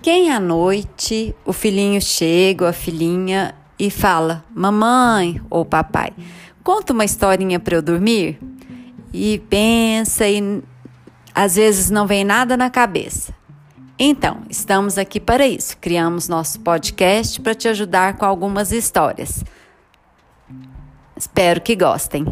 Quem à noite o filhinho chega, a filhinha, e fala: Mamãe ou papai, conta uma historinha para eu dormir? E pensa, e às vezes não vem nada na cabeça. Então, estamos aqui para isso. Criamos nosso podcast para te ajudar com algumas histórias. Espero que gostem.